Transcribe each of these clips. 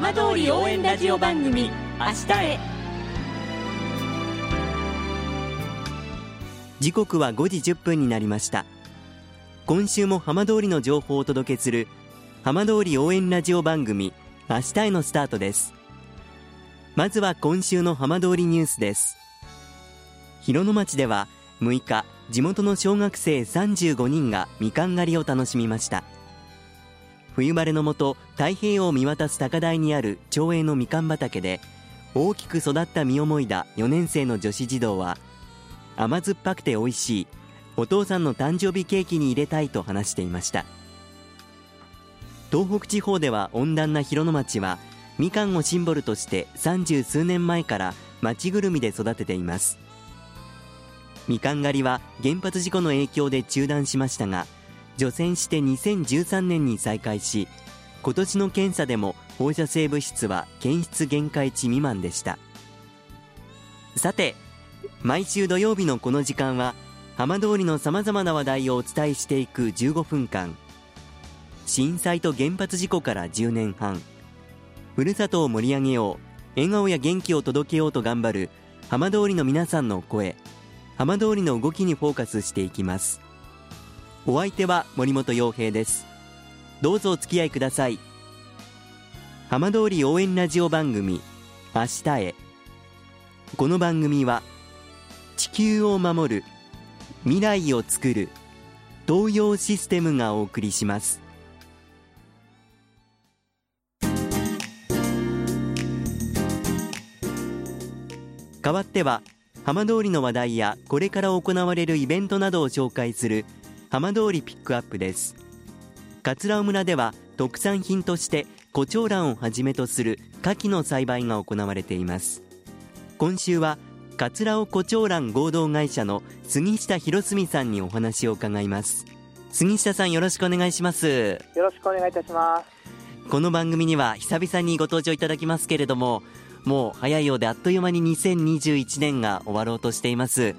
浜通り応援ラジオ番組明日へ。時刻は5時1分になりました。今週も浜通りの情報をお届けする浜通り応援ラジオ番組明日へのスタートです。まずは今週の浜通りニュースです。広野町では6日地元の小学生35人がみかん狩りを楽しみました。冬晴れのもと太平洋を見渡す高台にある町営のみかん畑で大きく育った実をもいだ4年生の女子児童は甘酸っぱくて美味しいお父さんの誕生日ケーキに入れたいと話していました。東北地方では温暖な広野町はみかんをシンボルとして三十数年前から町ぐるみで育てています。みかん狩りは原発事故の影響で中断しましたが除染して2013年に再開し今年の検査でも放射性物質は検出限界値未満でした。さて毎週土曜日のこの時間は浜通りのさまざまな話題をお伝えしていく15分間。震災と原発事故から10年半。ふるさとを盛り上げよう。笑顔や元気を届けようと頑張る浜通りの皆さんの声。浜通りの動きにフォーカスしていきます。お相手は森本洋平です。どうぞお付き合いください。浜通り応援ラジオ番組明日へ。この番組は地球を守る未来をつくる東洋システムがお送りします。代わっては浜通りの話題やこれから行われるイベントなどを紹介する浜通りピックアップです。桂尾村では特産品として胡蝶蘭をはじめとする牡蠣の栽培が行われています。今週は桂尾胡蝶蘭合同会社の杉下博澄さんにお話を伺います。杉下さんよろしくお願いします。よろしくお願いいたします。この番組には久々にご登場いただきますけれどももう早いようであっという間に2021年が終わろうとしています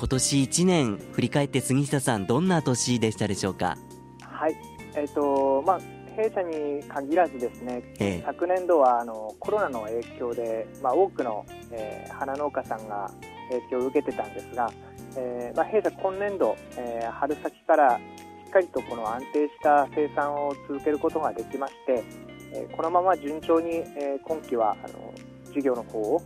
今年1年振り返って杉下さんどんな年でしたでしょうか？はい。えっ、ー、とまあ弊社に限らずですね、ええ、昨年度はあのコロナの影響で、まあ、多くの、えー、花農家さんが影響を受けてたんですが、えーまあ、弊社今年度、えー、春先からしっかりとこの安定した生産を続けることができまして、えー、このまま順調に、えー、今期はあの事業の方を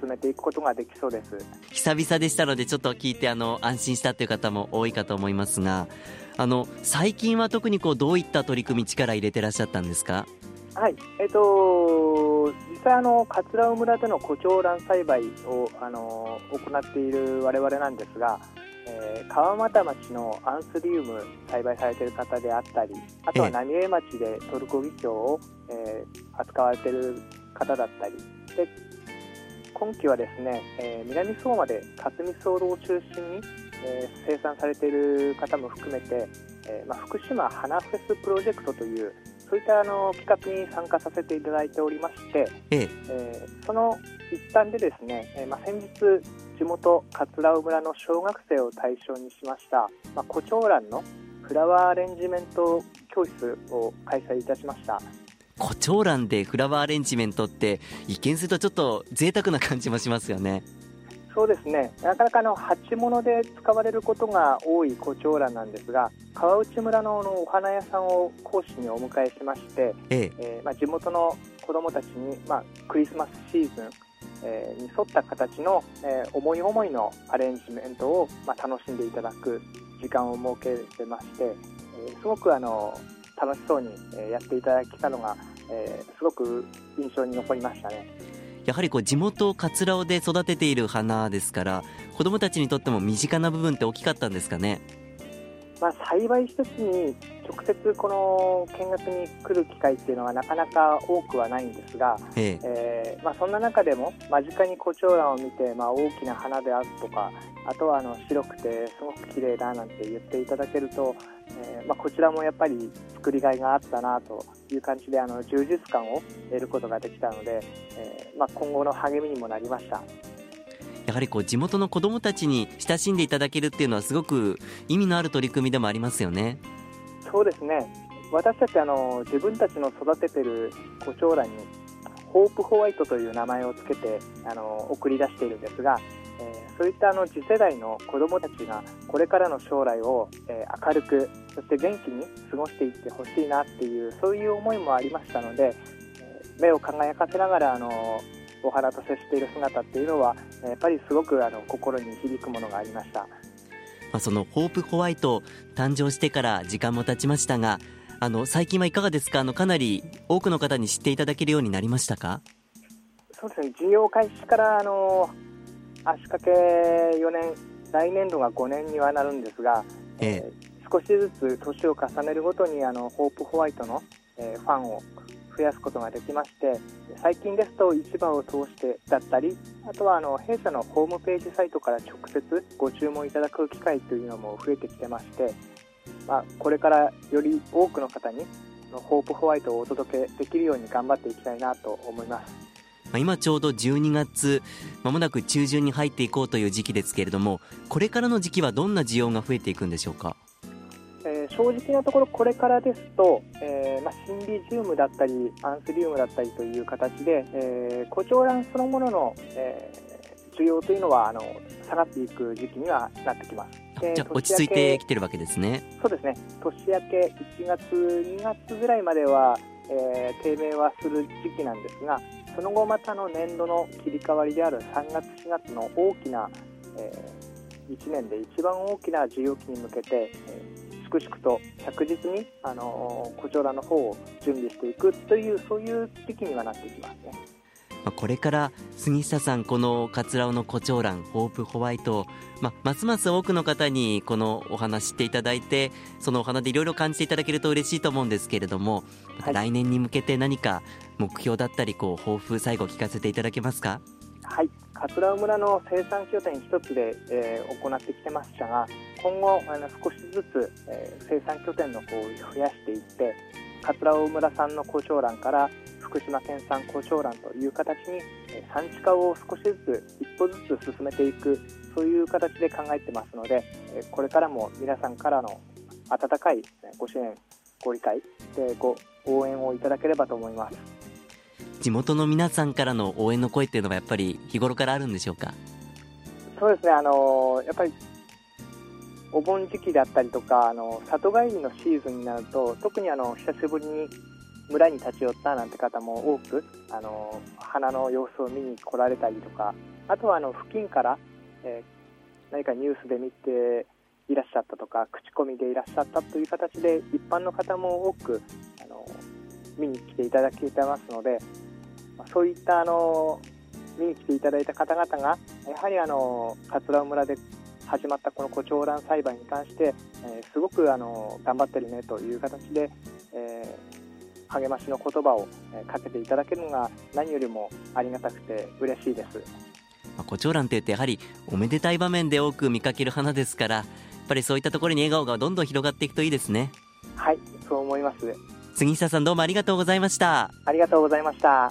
進めていくことができそうです。久々でしたのでちょっと聞いてあの安心したという方も多いかと思いますがあの最近は特にこうどういった取り組み力入れてらっしゃったんですか？はい。えっ、ー、と実際あの桂尾村での胡蝶蘭栽培をあの行っている我々なんですが、えー、川俣町のアンスリウム栽培されている方であったりあとは浪江町でトルコギキョウを、えー、扱われている方だったりで今期はですね、えー、南相馬で霞ソウルを中心に、えー、生産されている方も含めて、えーまあ、福島花フェスプロジェクトというそういったあの企画に参加させていただいておりまして、えええー、その一環でですね、えーまあ、先日地元桂尾村の小学生を対象にしました、まあ、胡蝶蘭のフラワーアレンジメント教室を開催いたしました。胡蝶蘭でフラワーアレンジメントって一見するとちょっと贅沢な感じもしますよね。そうですねなかなかの鉢物で使われることが多い胡蝶蘭なんですが川内村のお花屋さんを講師にお迎えしまして、えええー、まあ、地元の子どもたちに、まあ、クリスマスシーズン、えー、に沿った形の、えー、思い思いのアレンジメントを、まあ、楽しんでいただく時間を設けてまして、えすごくあの楽しそうにやっていただけたのがえー、すごく印象に残りましたね。やはりこう地元桂尾で育てている花ですから子どもたちにとっても身近な部分って大きかったんですかね。まあ、栽培施設に直接この見学に来る機会っていうのはなかなか多くはないんですが、えええー、まあ、そんな中でも間近に胡蝶蘭を見て、まあ、大きな花であるとかあとはあの白くてすごく綺麗だなんて言っていただけると、えー、まあ、こちらもやっぱり作りがいがあったなという感じであの充実感を得ることができたので、えー、まあ、今後の励みにもなりました。やはりこう地元の子どもたちに親しんでいただけるっていうのはすごく意味のある取り組みでもありますよね。そうですね私たちあの自分たちの育ててるコチョウラにホープホワイトという名前をつけてあの送り出しているんですが、えー、そういったあの次世代の子どもたちがこれからの将来を、えー、明るくそして元気に過ごしていってほしいなっていうそういう思いもありましたので、えー、目を輝かせながらあのお花と接している姿っていうのはやっぱりすごくあの心に響くものがありました。まあ、そのホープホワイト誕生してから時間も経ちましたがあの最近はいかがですか？あのかなり多くの方に知っていただけるようになりましたか？そうですね。事業開始からあの足掛け4年来年度が5年にはなるんですが、え。えー、少しずつ年を重ねるごとにあのホープホワイトの、えー、ファンを増やすことができまして最近ですと市場を通してだったりあとはあの弊社のホームページサイトから直接ご注文いただく機会というのも増えてきてまして、まあ、これからより多くの方にホープホワイトをお届けできるように頑張っていきたいなと思います。今ちょうど12月まもなく中旬に入っていこうという時期ですけれどもこれからの時期はどんな需要が増えていくんでしょうか、正直なところこれからですと、えーまあ、シンビジウムだったりアンスリウムだったりという形で、えー、コチョウランそのものの、えー、需要というのはあの下がっていく時期にはなってきます。じゃ落ち着いてきてるわけですね。そうですね。年明け1月、2月ぐらいまでは、えー、低迷はする時期なんですが、その後またの年度の切り替わりである3月、4月の大きな、えー、1年で一番大きな需要期に向けて、えー粛々と着実に、あのコチョウランの方を準備していくというそういう時期にはなっていきますね。これから杉下さん、この桂尾のコチョウラン、ホープホワイト、まますます多くの方にこのお花知っていただいて、そのお花でいろいろ感じていただけると嬉しいと思うんですけれども、来年に向けて何か目標だったり、こう抱負、最後聞かせていただけますか？はい桂村の生産拠点一つで、えー、行ってきてましたが今後あの少しずつ、えー、生産拠点の方を増やしていって桂尾村産のコチョウランから福島県産コチョウランという形に、えー、産地化を少しずつ一歩ずつ進めていくそういう形で考えてますので、えー、これからも皆さんからの温かいご支援ご理解でご応援をいただければと思います。地元の皆さんからの応援の声っていうのはやっぱり日頃からあるんでしょうか？そうですねあのやっぱりお盆時期だったりとかあの里帰りのシーズンになると特にあの久しぶりに村に立ち寄ったなんて方も多くあの花の様子を見に来られたりとかあとはあの付近から、えー、何かニュースで見ていらっしゃったとか口コミでいらっしゃったという形で一般の方も多くあの見に来ていただけてますのでそういったあの見に来ていただいた方々がやはりあの桂村で始まったこのコチョウラン栽培に関して、えー、すごくあの頑張ってるねという形で、えー、励ましの言葉を、えかけていただけるのが何よりもありがたくて嬉しいです。コチョウランといってやはりおめでたい場面で多く見かける花ですからやっぱりそういったところに笑顔がどんどん広がっていくといいですね。はいそう思います。杉下さんどうもありがとうございました。ありがとうございました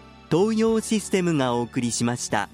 東洋システムがお送りしました。